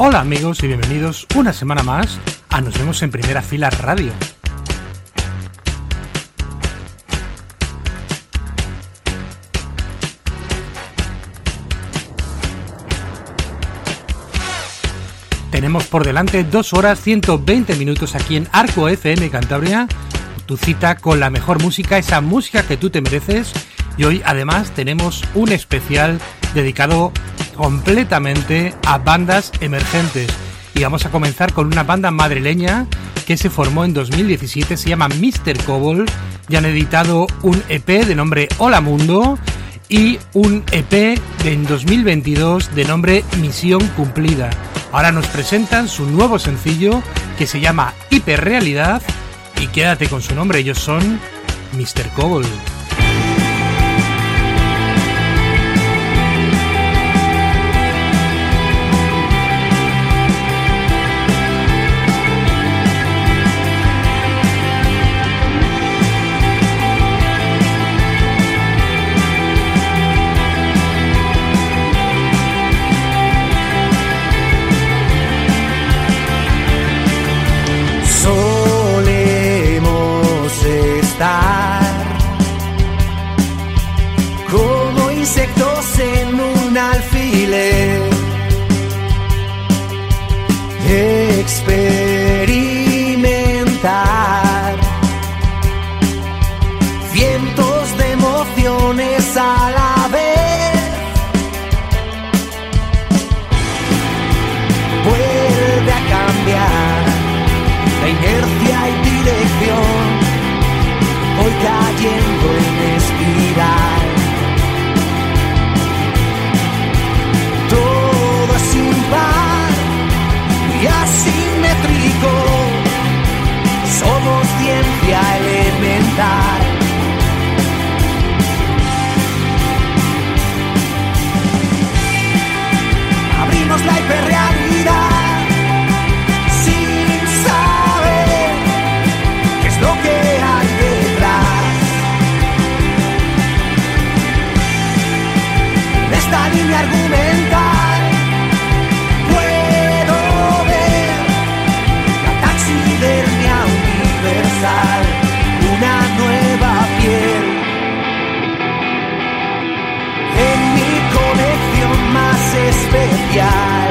Hola amigos y bienvenidos una semana más a Nos vemos en primera fila radio. Tenemos por delante 2 horas 120 minutos aquí en Arco FM Cantabria, tu cita con la mejor música, esa música que tú te mereces. Y hoy además tenemos un especial dedicado completamente a bandas emergentes. Y vamos a comenzar con una banda madrileña que se formó en 2017, se llama Mr. Cobol, y han editado un EP de nombre Hola Mundo y un EP de en 2022 de nombre Misión Cumplida. Ahora nos presentan su nuevo sencillo que se llama Hiperrealidad y quédate con su nombre, ellos son Mr. Cobol. en un alfiler. asimétrico. Somos ciencia elemental. Abrimos la hiperrealidad sin saber qué es lo que hay detrás. De esta línea especial.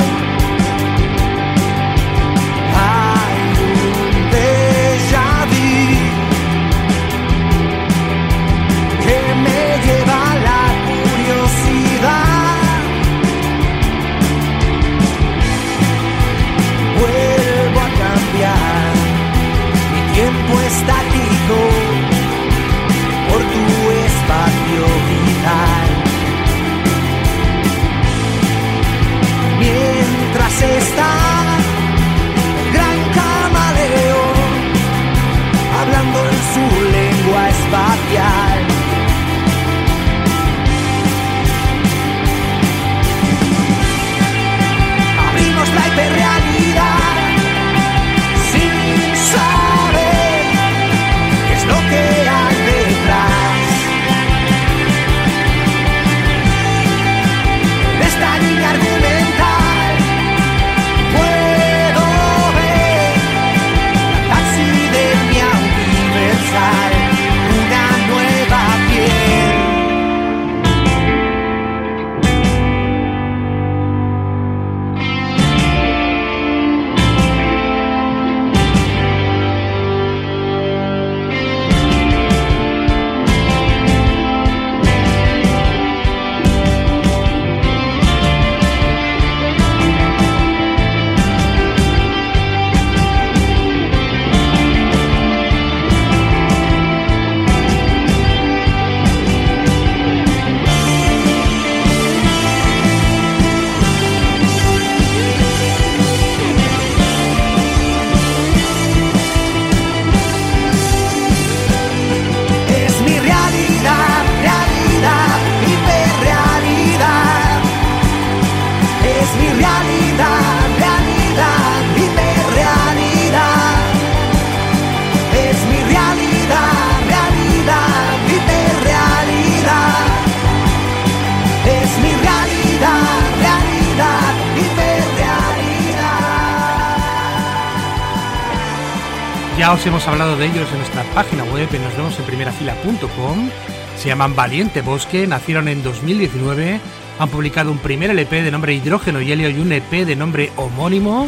Hemos hablado de ellos en nuestra página web en nosvemosenprimerafila.com. Se llaman Valiente Bosque, nacieron en 2019, han publicado un primer LP de nombre Hidrógeno y Helio y un EP de nombre homónimo.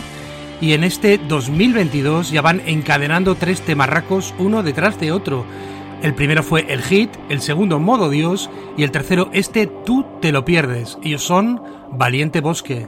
Y en este 2022 ya van encadenando tres temarracos uno detrás de otro. El primero fue el hit, el segundo modo Dios y el tercero este tú te lo pierdes. Ellos son Valiente Bosque.